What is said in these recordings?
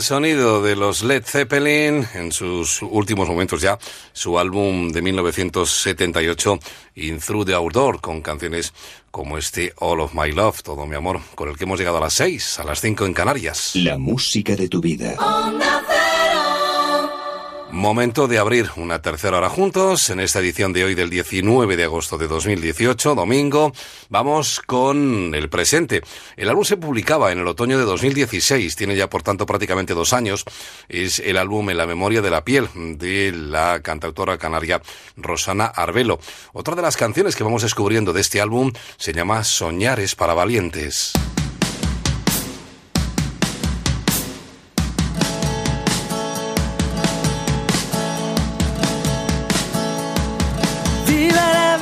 El sonido de los Led Zeppelin en sus últimos momentos ya, su álbum de 1978, In Through the Outdoor, con canciones como este All of My Love, todo mi amor, con el que hemos llegado a las 6, a las 5 en Canarias. La música de tu vida. Momento de abrir una tercera hora juntos en esta edición de hoy del 19 de agosto de 2018, domingo. Vamos con el presente. El álbum se publicaba en el otoño de 2016, tiene ya por tanto prácticamente dos años. Es el álbum En la memoria de la piel de la cantautora canaria Rosana Arbelo. Otra de las canciones que vamos descubriendo de este álbum se llama Soñares para valientes.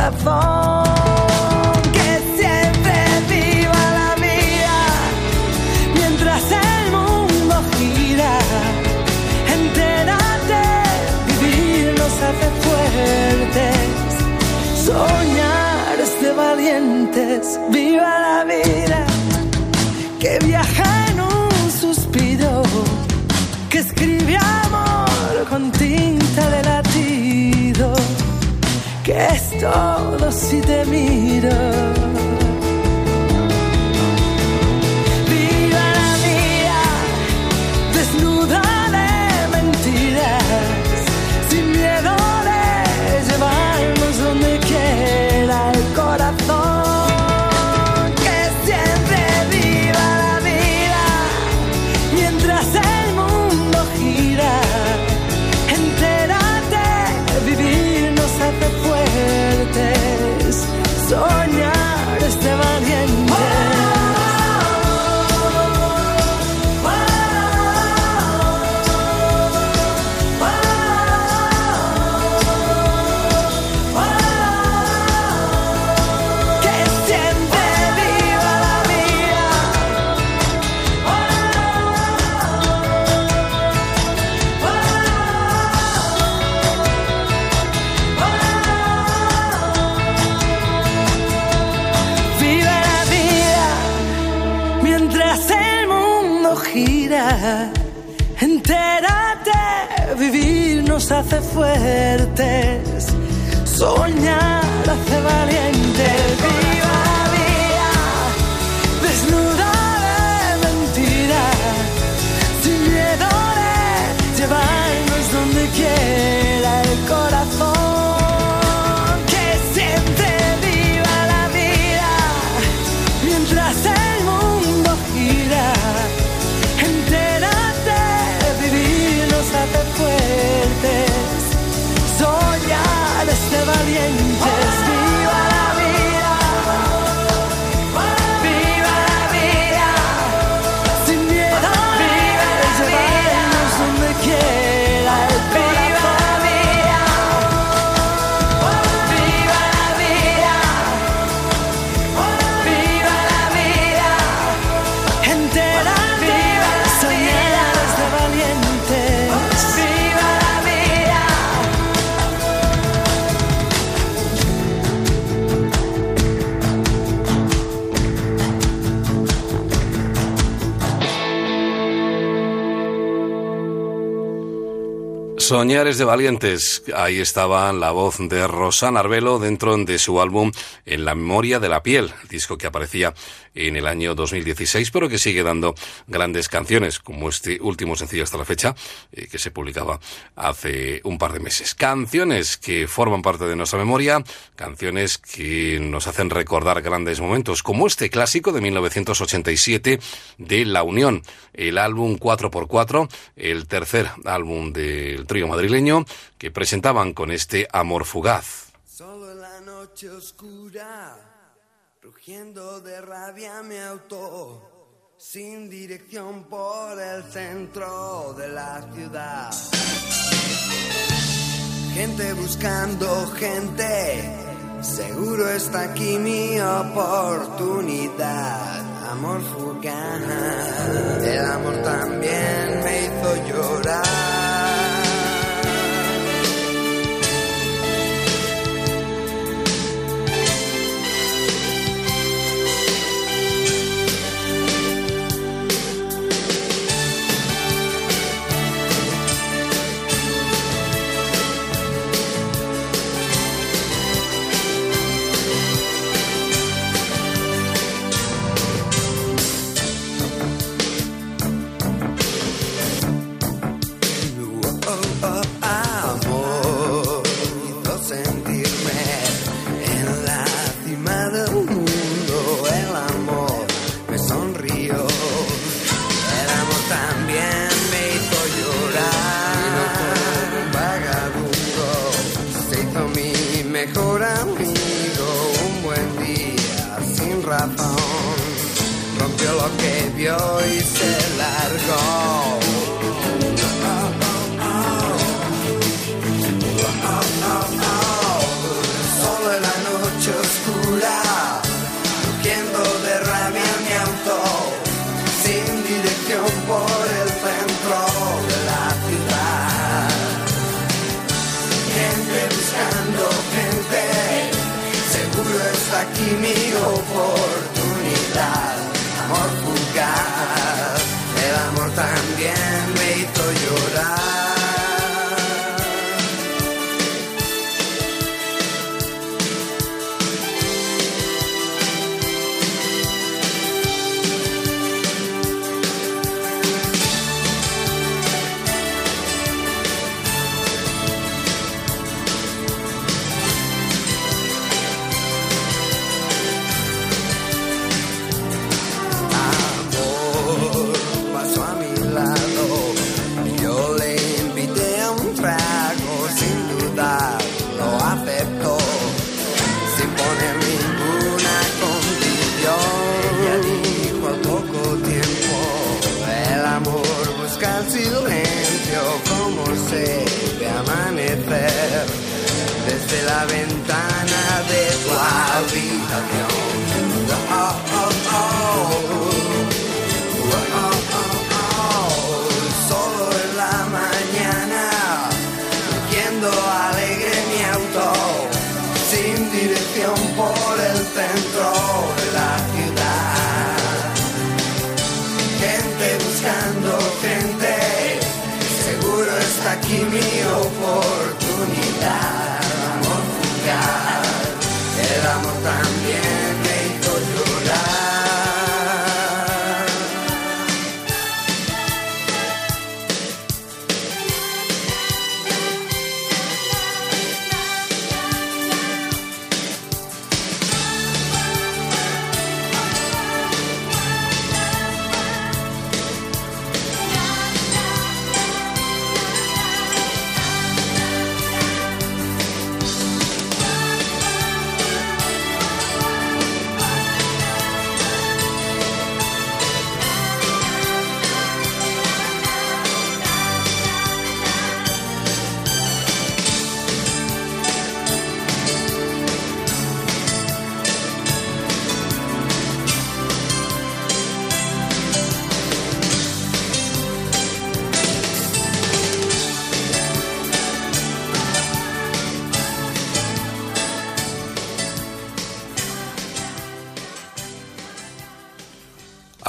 I thought. todas y te miran. Todo si te miro. hace fuertes, soñar hace valientes. Viva vida, desnuda de mentiras, sin miedo de llevarnos donde quiera Soñares de Valientes. Ahí estaba la voz de Rosana Arbelo dentro de su álbum En la memoria de la piel, disco que aparecía en el año 2016, pero que sigue dando grandes canciones, como este último sencillo hasta la fecha, eh, que se publicaba hace un par de meses. Canciones que forman parte de nuestra memoria, canciones que nos hacen recordar grandes momentos, como este clásico de 1987 de La Unión, el álbum 4x4, el tercer álbum del trío madrileño, que presentaban con este Amor Fugaz. Solo en la noche oscura, rugiendo de rabia mi auto, sin dirección por el centro de la ciudad. Gente buscando gente, seguro está aquí mi oportunidad. Amor fugaz, el amor también me hizo llorar. Y se largó.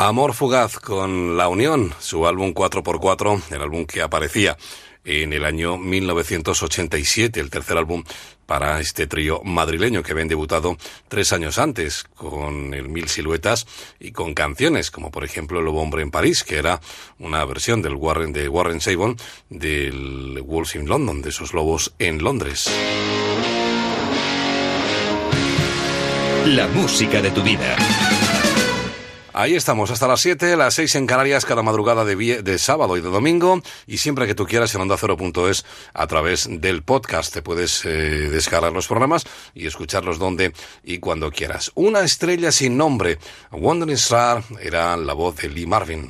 Amor Fugaz con La Unión, su álbum 4x4, el álbum que aparecía en el año 1987, el tercer álbum para este trío madrileño que habían debutado tres años antes con el Mil Siluetas y con canciones como por ejemplo El Lobo Hombre en París, que era una versión del Warren, de Warren Sabon del Wolves in London, de esos lobos en Londres. La música de tu vida. Ahí estamos, hasta las 7, las 6 en Canarias, cada madrugada de, de sábado y de domingo, y siempre que tú quieras en onda a través del podcast. Te puedes eh, descargar los programas y escucharlos donde y cuando quieras. Una estrella sin nombre, Wandering Star, era la voz de Lee Marvin.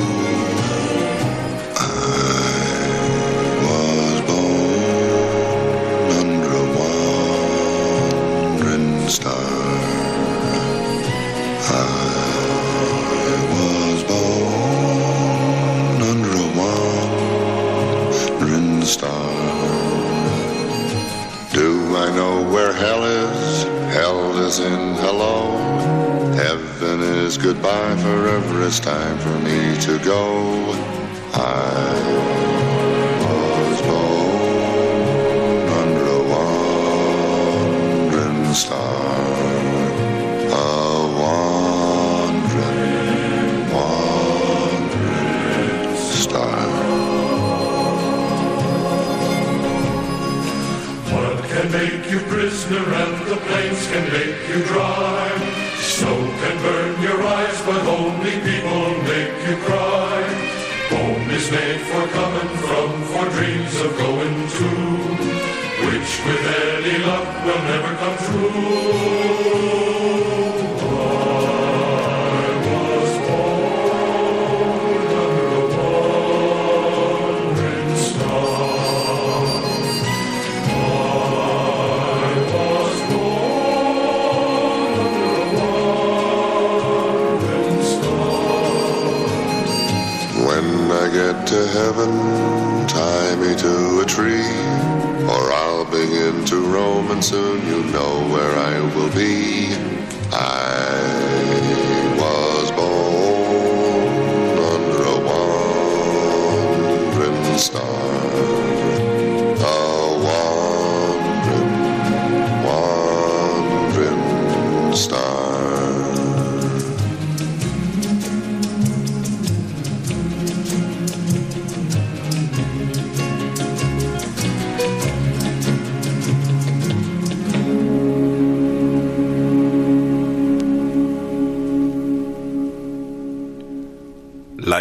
Goodbye, forever it's time for me to go.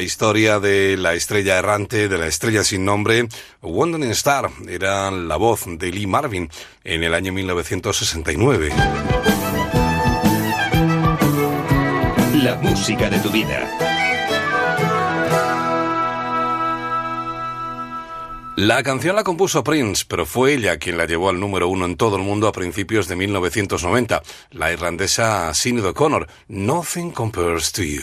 la historia de la estrella errante, de la estrella sin nombre, Wandering Star era la voz de Lee Marvin en el año 1969. La música de tu vida. La canción la compuso Prince, pero fue ella quien la llevó al número uno en todo el mundo a principios de 1990, la irlandesa Sinead O'Connor, Nothing Compares to You.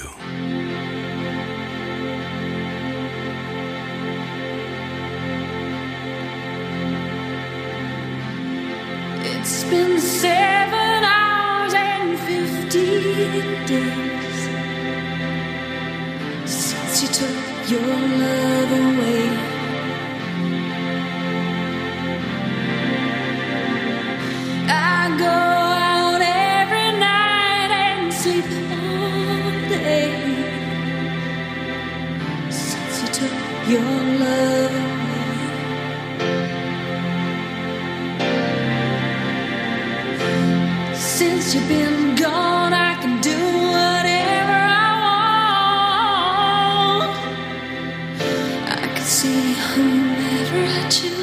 seven hours and fifteen days since you took your love away. I go out every night and sleep all day since you took your love. Since you've been gone, I can do whatever I want. I see whomever I choose.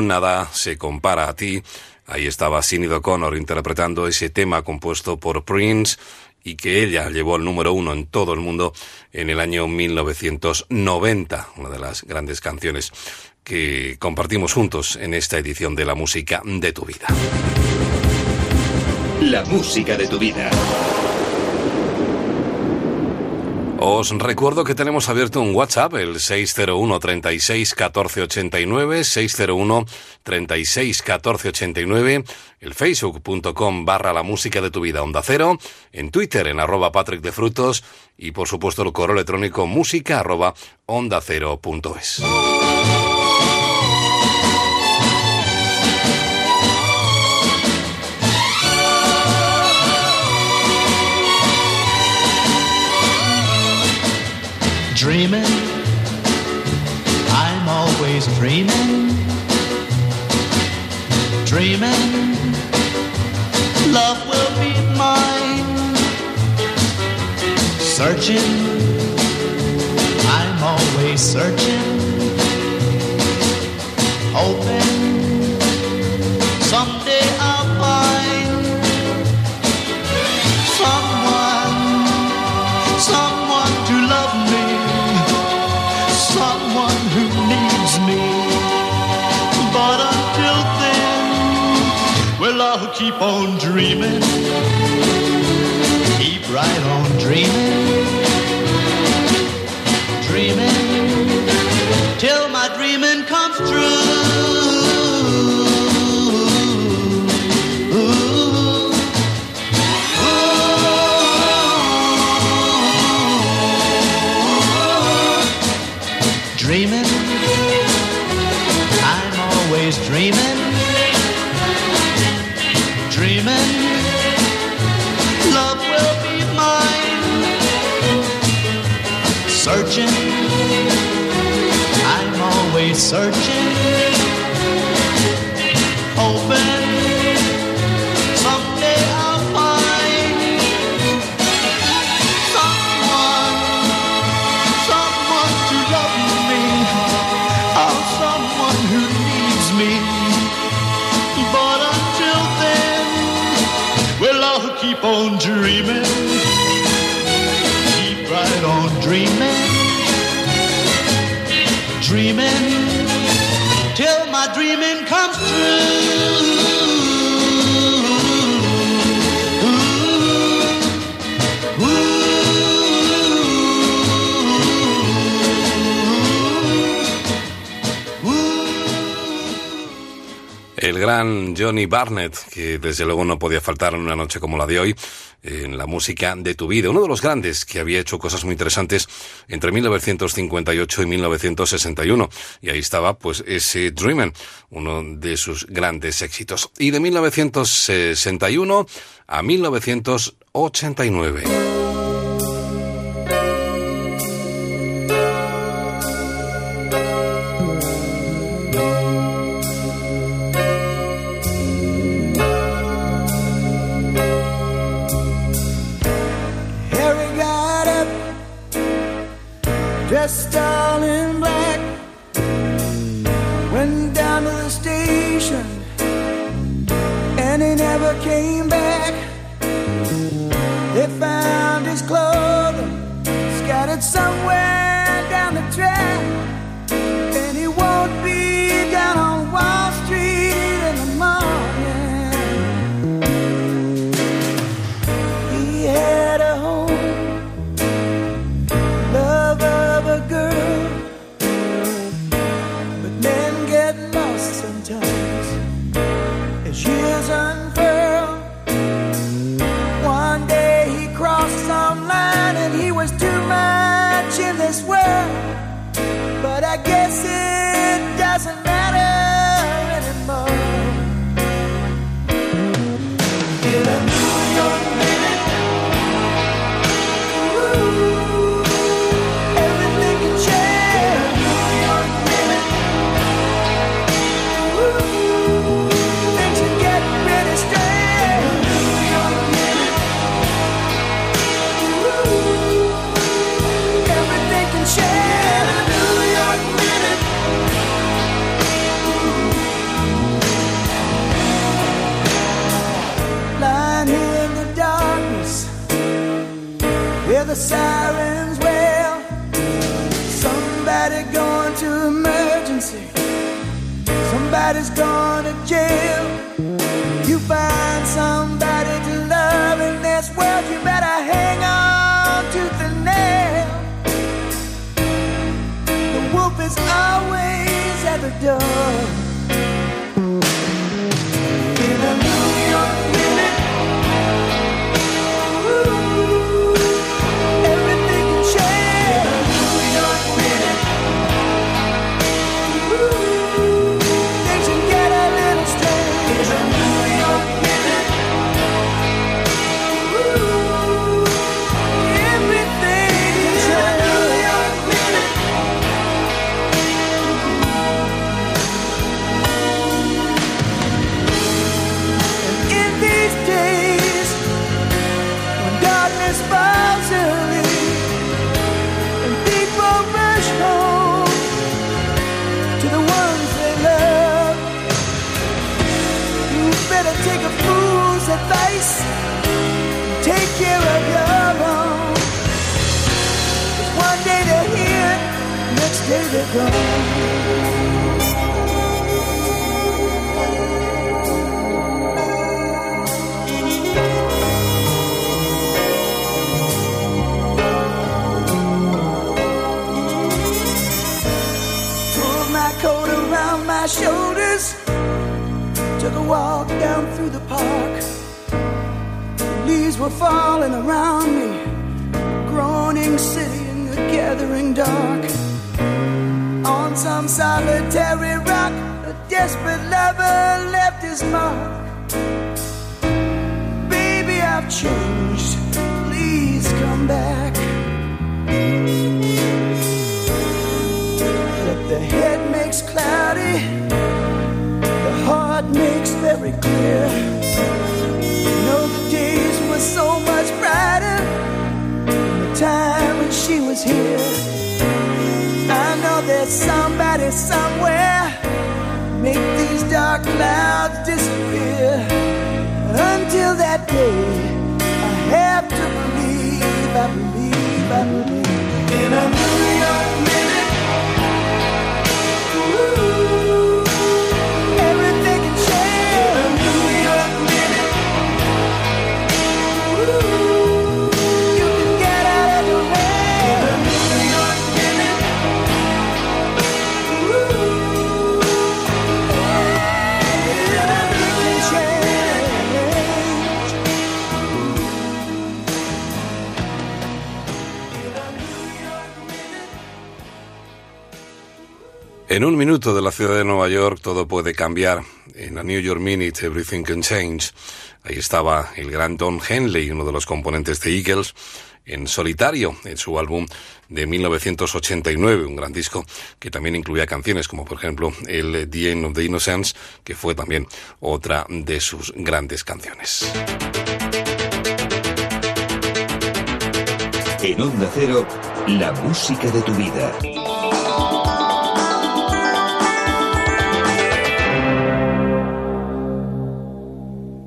Nada se compara a ti. Ahí estaba Sinead O'Connor interpretando ese tema compuesto por Prince y que ella llevó al número uno en todo el mundo en el año 1990, una de las grandes canciones que compartimos juntos en esta edición de la música de tu vida. La música de tu vida. Os recuerdo que tenemos abierto un WhatsApp, el 601 36 14 89, 601 36 14 89, el facebook.com barra la música de tu vida onda cero, en Twitter en arroba Patrick de Frutos y por supuesto el correo electrónico música arroba onda cero punto es. Dreaming, I'm always dreaming. Dreaming, love will be mine. Searching, I'm always searching. Hoping, keep on dreaming, keep right on dreaming, search Johnny Barnett, que desde luego no podía faltar en una noche como la de hoy, en la música de tu vida. Uno de los grandes que había hecho cosas muy interesantes entre 1958 y 1961. Y ahí estaba, pues, ese Dreamin', uno de sus grandes éxitos. Y de 1961 a 1989. Came back. Sirens wail. Somebody going to emergency. Somebody's going to jail. You find somebody to love in this world, you better hang on to the nail. The wolf is always at the door. Somebody somewhere make these dark clouds disappear. Until that day, En un minuto de la ciudad de Nueva York todo puede cambiar. En la New York Minute Everything Can Change. Ahí estaba el gran Don Henley, uno de los componentes de Eagles, en solitario en su álbum de 1989, un gran disco que también incluía canciones como por ejemplo el The End of the Innocence, que fue también otra de sus grandes canciones. En Onda Cero, la música de tu vida.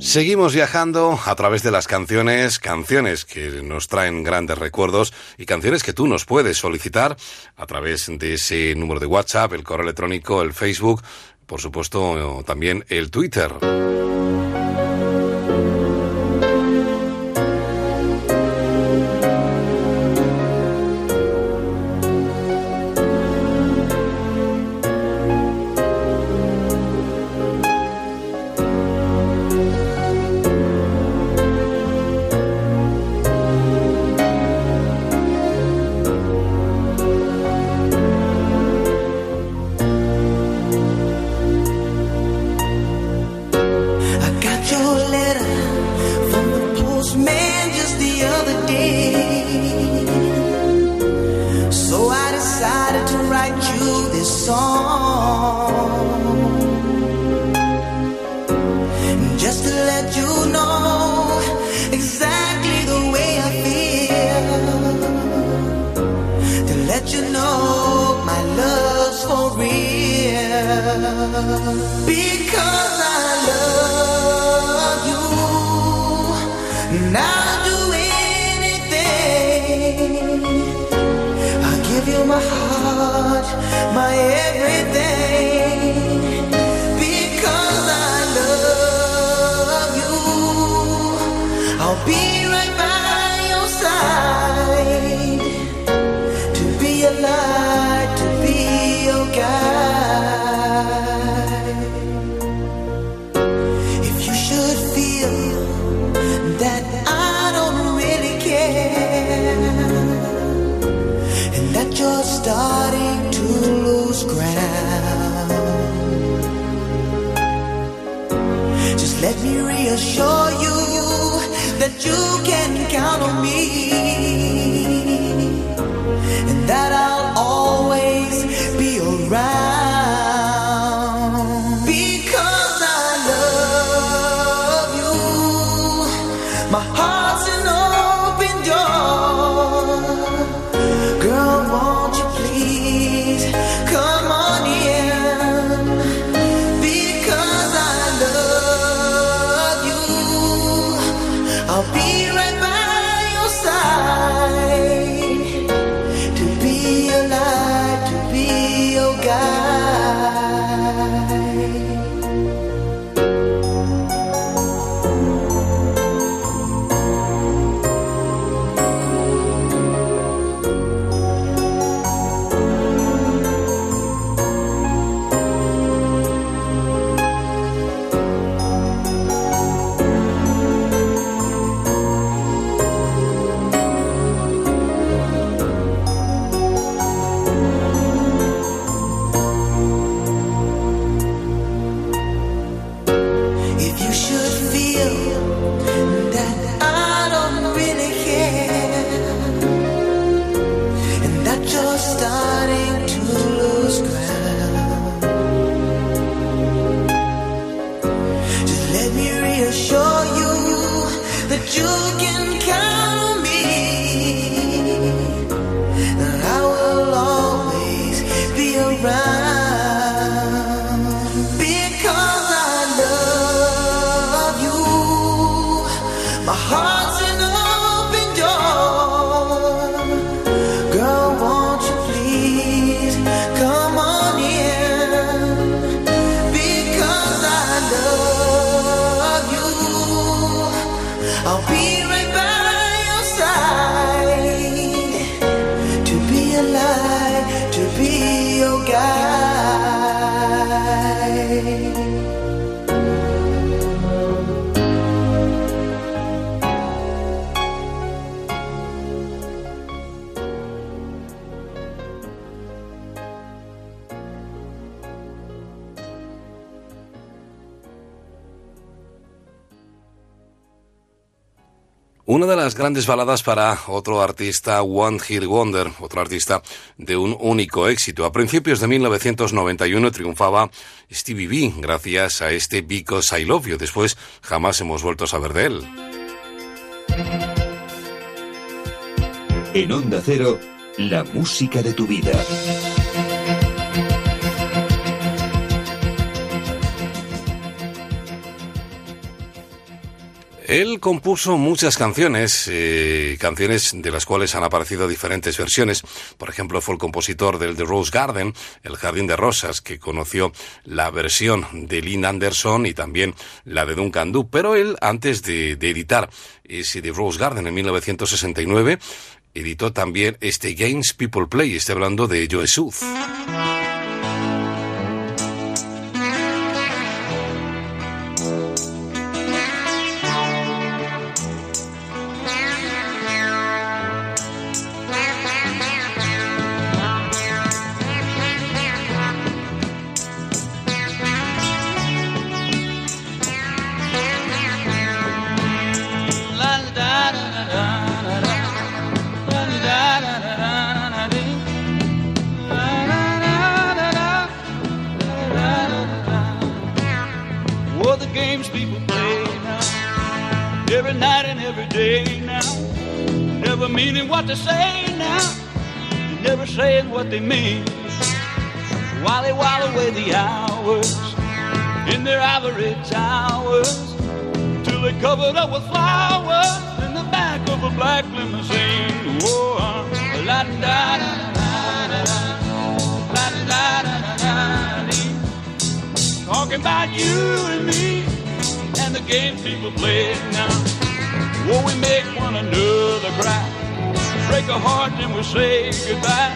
Seguimos viajando a través de las canciones, canciones que nos traen grandes recuerdos y canciones que tú nos puedes solicitar a través de ese número de WhatsApp, el correo electrónico, el Facebook, por supuesto también el Twitter. Una de las grandes baladas para otro artista, One Hit Wonder, otro artista de un único éxito. A principios de 1991 triunfaba Stevie B gracias a este Because I Love You. Después jamás hemos vuelto a saber de él. En Onda Cero, la música de tu vida. Él compuso muchas canciones, eh, canciones de las cuales han aparecido diferentes versiones. Por ejemplo, fue el compositor del The Rose Garden, El Jardín de Rosas, que conoció la versión de Lynn Anderson y también la de Duncan Du. Pero él, antes de, de editar ese The Rose Garden en 1969, editó también este Games People Play. Estoy hablando de Joe Sooth. while away the hours in their ivory towers till they're covered up with flowers in the back of a black limousine. Whoa, uh, la da da da da da da da da da da Talking about you and me and the games people play now. Whoa, we make one another cry, break a heart and we say goodbye,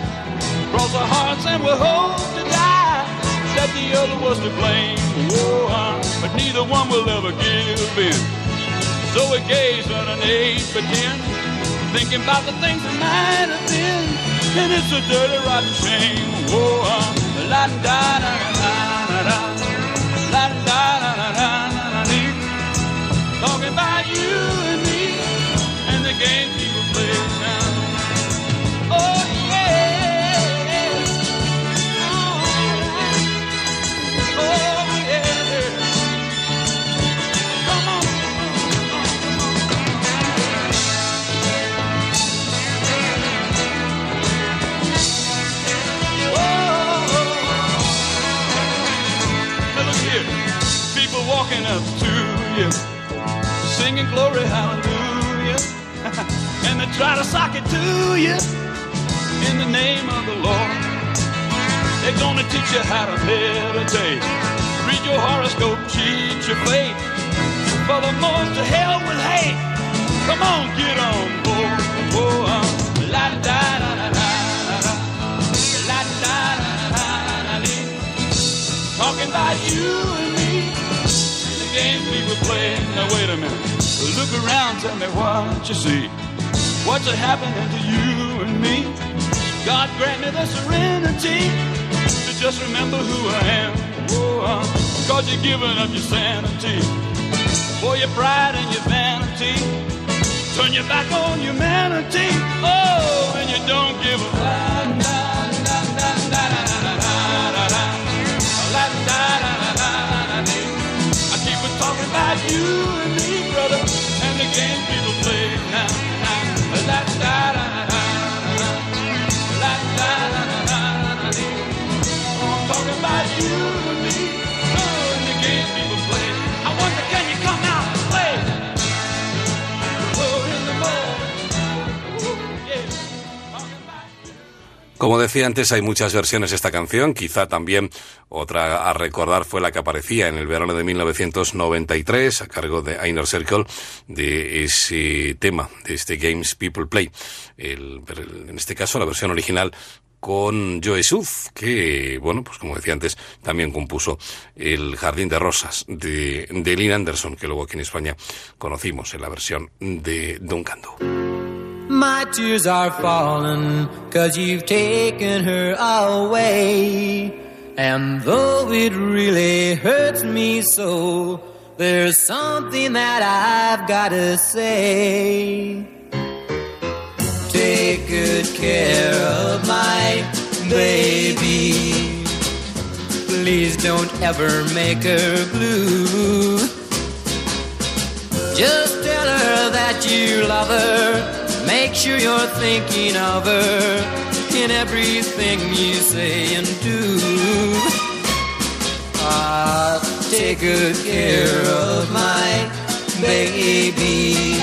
cross our hearts and we hope to die. That the other was to blame. Oh, uh, but neither one will ever give in. So we gaze on an age pretend, thinking about the things that might have been. And it's a dirty, rotten shame. Oh, uh, la da da da da da. La da da da da da da. Talking about you and me and the game you, singing glory hallelujah, and they try to sock it to you in the name of the Lord. They're gonna teach you how to meditate, read your horoscope, cheat your fate, for the most to hell will hate. Come on, get on board. Oh, uh, la da da da da da la da da da. Talking about you we were playing. Now wait a minute, look around, tell me what you see. What's happening to you and me? God grant me the serenity to just remember who I am. Oh, uh, cause you're giving up your sanity for your pride and your vanity. Turn your back on humanity. Oh, and you don't give a Como decía antes, hay muchas versiones de esta canción. Quizá también otra a recordar fue la que aparecía en el verano de 1993 a cargo de Inner Circle de ese tema, de este Games People Play. En este caso, la versión original con Joe Suf, que, bueno, pues como decía antes, también compuso El Jardín de Rosas de, de Lynn Anderson, que luego aquí en España conocimos en la versión de Duncan Du. My tears are falling cause you've taken her away. And though it really hurts me so, there's something that I've gotta say. Take good care of my baby. Please don't ever make her blue. Just tell her that you love her. Make sure you're thinking of her in everything you say and do. Ah, take good care of my baby.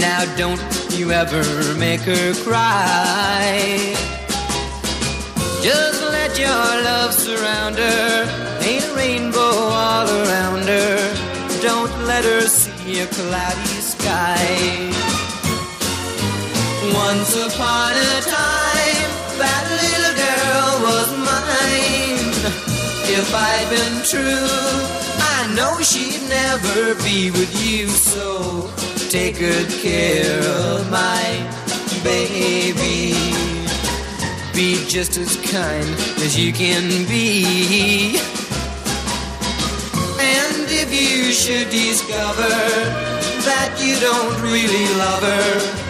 Now don't you ever make her cry. Just let your love surround her. Ain't a rainbow all around her. Don't let her see a cloudy sky. Once upon a time, that little girl was mine. If I'd been true, I know she'd never be with you. So take good care of my baby. Be just as kind as you can be. And if you should discover that you don't really love her,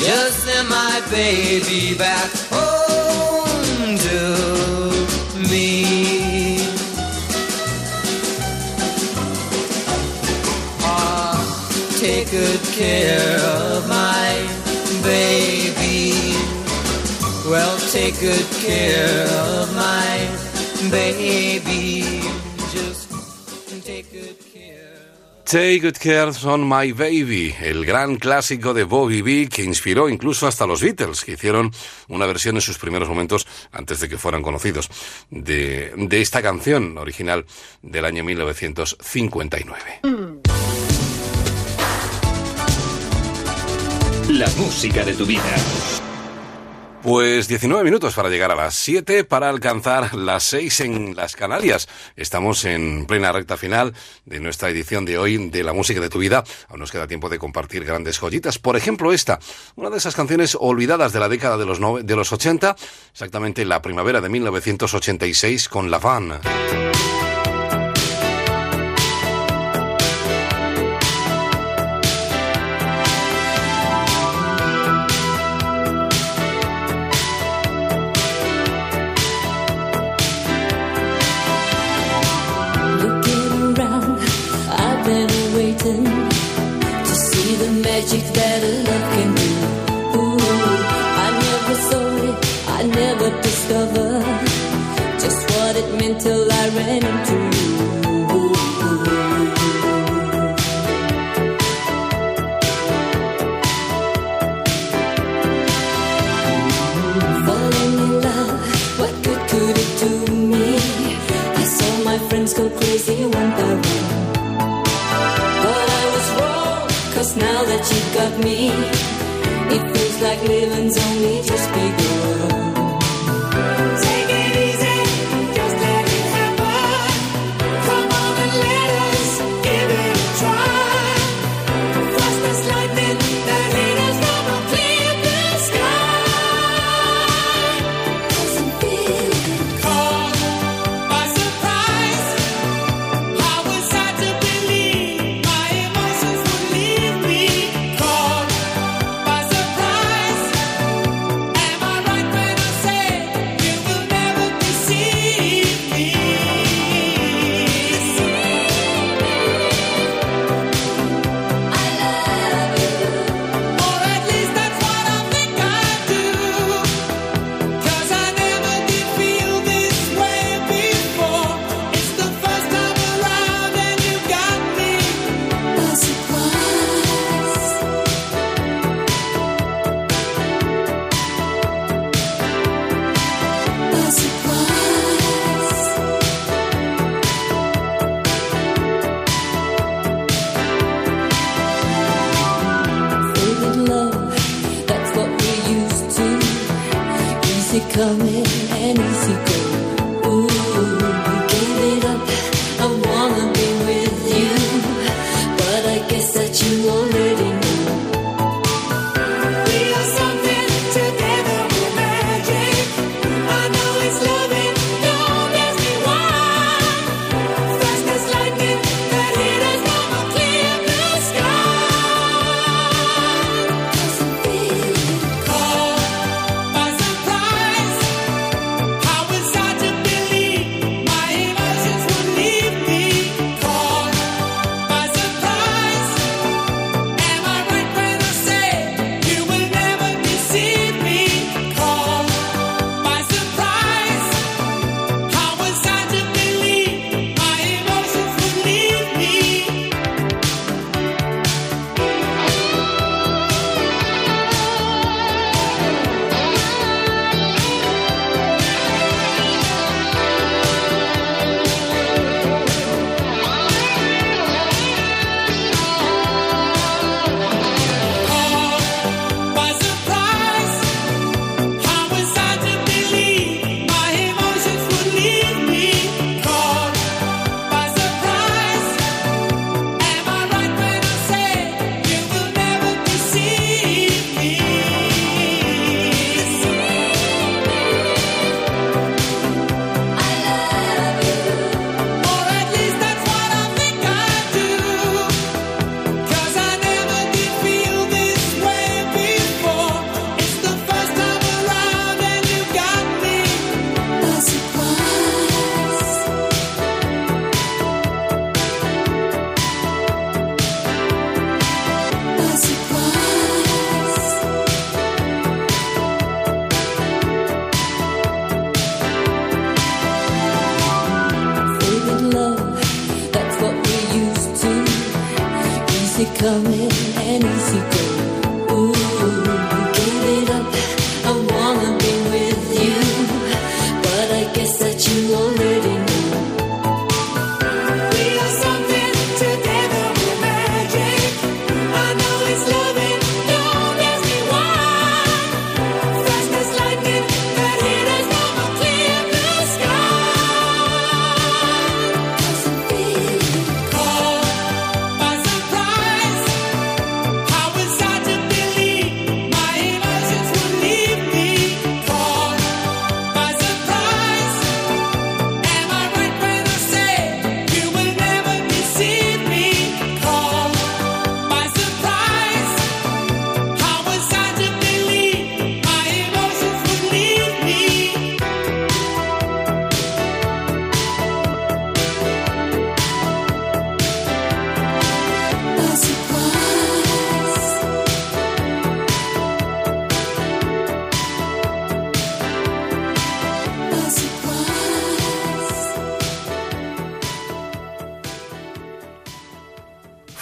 just send my baby back home to me. Ah, take good care of my baby. Well, take good care of my baby. Take Good Care on My Baby, el gran clásico de Bobby B que inspiró incluso hasta los Beatles, que hicieron una versión en sus primeros momentos, antes de que fueran conocidos, de, de esta canción original del año 1959. La música de tu vida. Pues 19 minutos para llegar a las 7 para alcanzar las 6 en las Canarias. Estamos en plena recta final de nuestra edición de hoy de La Música de tu Vida. Aún nos queda tiempo de compartir grandes joyitas. Por ejemplo, esta, una de esas canciones olvidadas de la década de los, nove- de los 80, exactamente la primavera de 1986 con La Van. Crazy one by one. But I was wrong, cause now that you've got me, it feels like living's only just begun.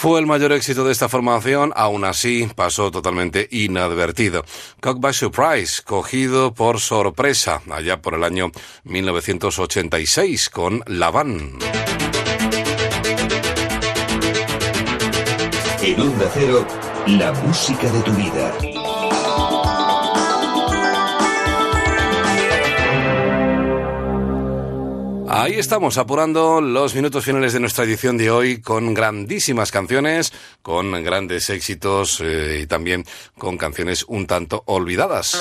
Fue el mayor éxito de esta formación, aún así pasó totalmente inadvertido. Cock by Surprise, cogido por sorpresa allá por el año 1986 con La Van. En Onda Cero, la música de tu vida. Ahí estamos, apurando los minutos finales de nuestra edición de hoy con grandísimas canciones, con grandes éxitos eh, y también con canciones un tanto olvidadas.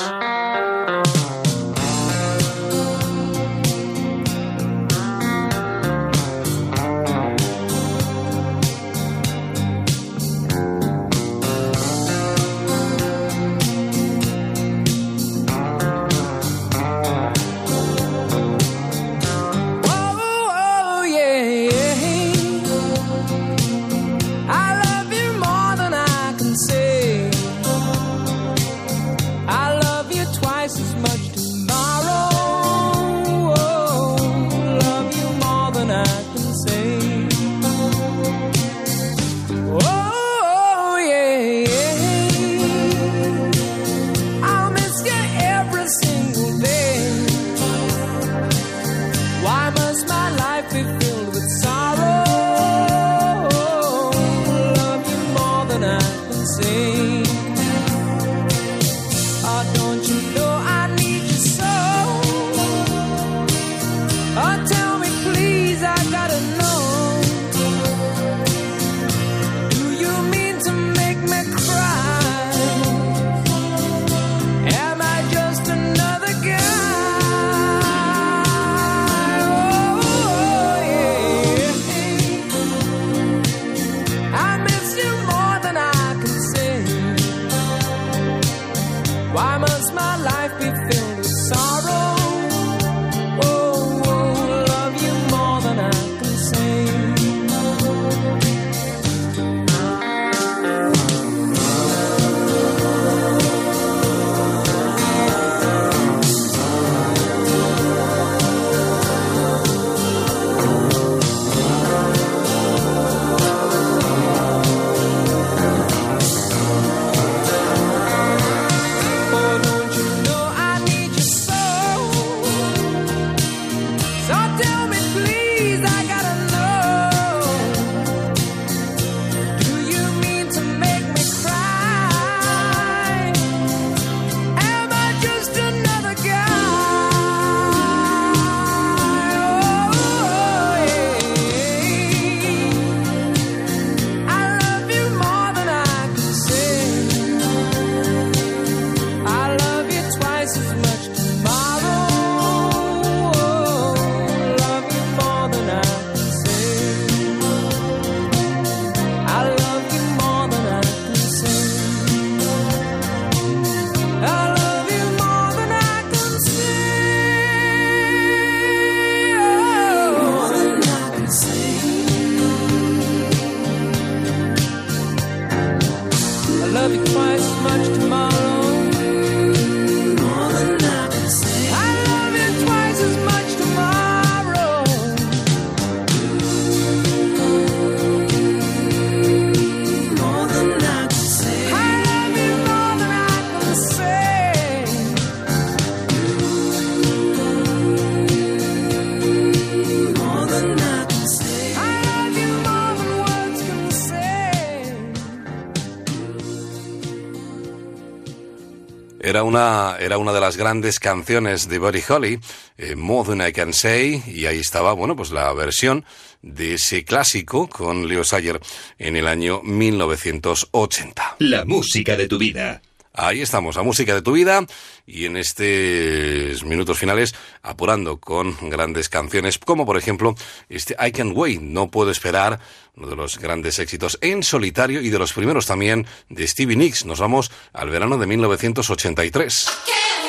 Era una de las grandes canciones de Buddy Holly, eh, More Than I Can Say, y ahí estaba, bueno, pues la versión de ese clásico con Leo Sayer en el año 1980. La música de tu vida. Ahí estamos, la música de tu vida y en estos minutos finales apurando con grandes canciones como por ejemplo este I Can Wait, No Puedo Esperar, uno de los grandes éxitos en solitario y de los primeros también de Stevie Nicks. Nos vamos al verano de 1983.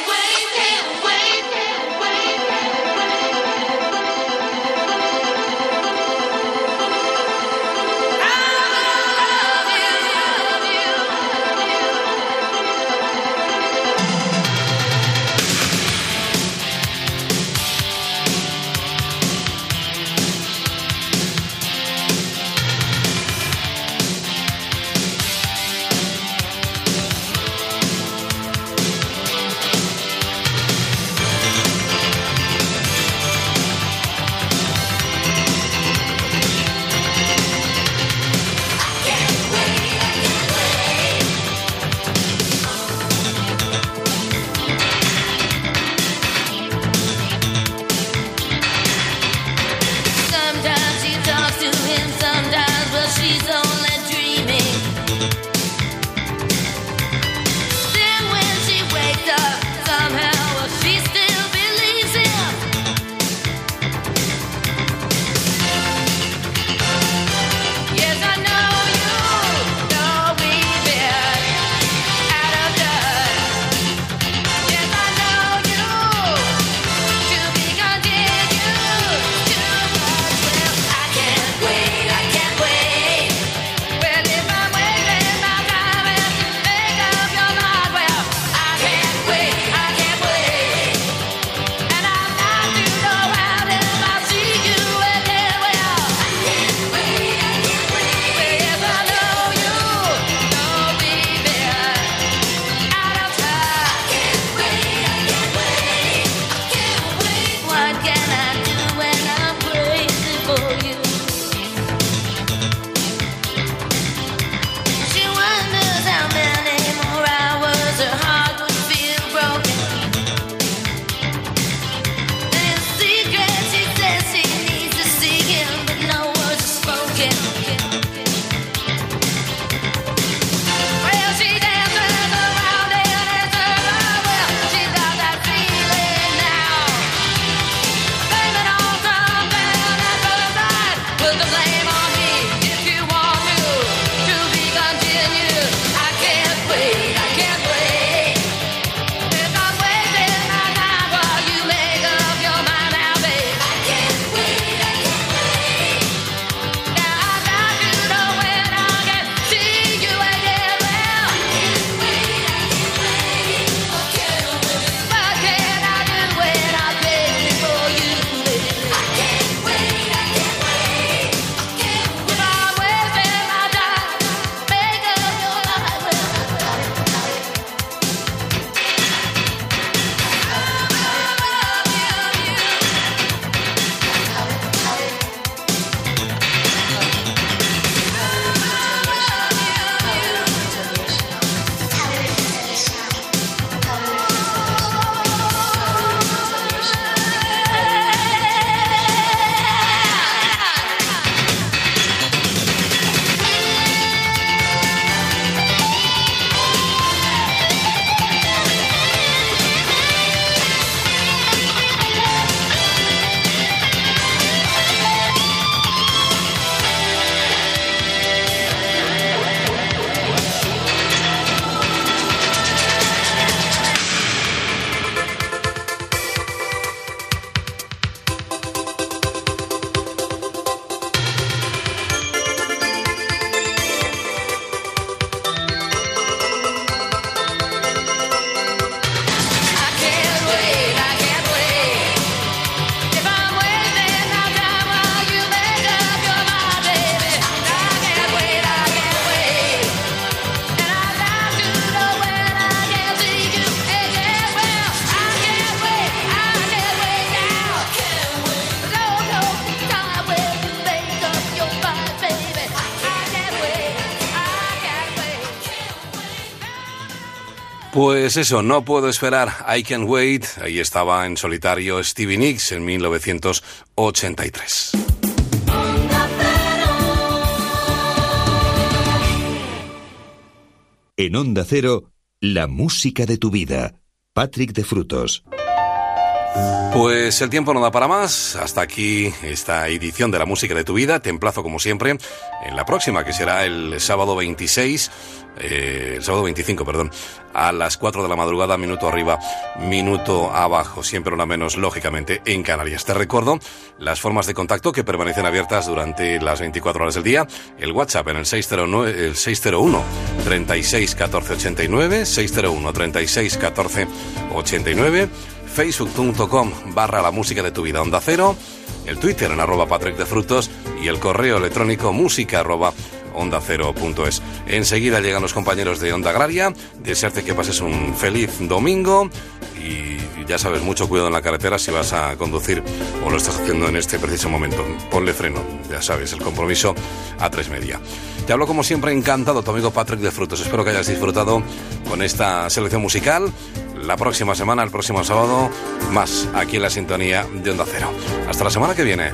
put the blame on Pues eso, no puedo esperar. I Can Wait. Ahí estaba en solitario Stevie Nicks en 1983. En Onda Cero, la música de tu vida. Patrick de Frutos. Pues el tiempo no da para más. Hasta aquí esta edición de la música de tu vida. Te emplazo como siempre en la próxima, que será el sábado 26, eh, el sábado 25, perdón, a las 4 de la madrugada, minuto arriba, minuto abajo, siempre una menos, lógicamente, en Canarias. Te recuerdo las formas de contacto que permanecen abiertas durante las 24 horas del día. El WhatsApp en el 609, el 601 36 14 89, 601 36 14 89 facebook.com barra la música de tu vida onda cero, el Twitter en arroba Patrick de Frutos y el correo electrónico música arroba onda cero punto es. Enseguida llegan los compañeros de Onda Agraria, desearte que pases un feliz domingo y ya sabes, mucho cuidado en la carretera si vas a conducir o lo estás haciendo en este preciso momento. Ponle freno, ya sabes, el compromiso a tres media. Te hablo como siempre encantado, tu amigo Patrick de Frutos. Espero que hayas disfrutado con esta selección musical la próxima semana, el próximo sábado, más aquí en la sintonía de Onda Cero. Hasta la semana que viene.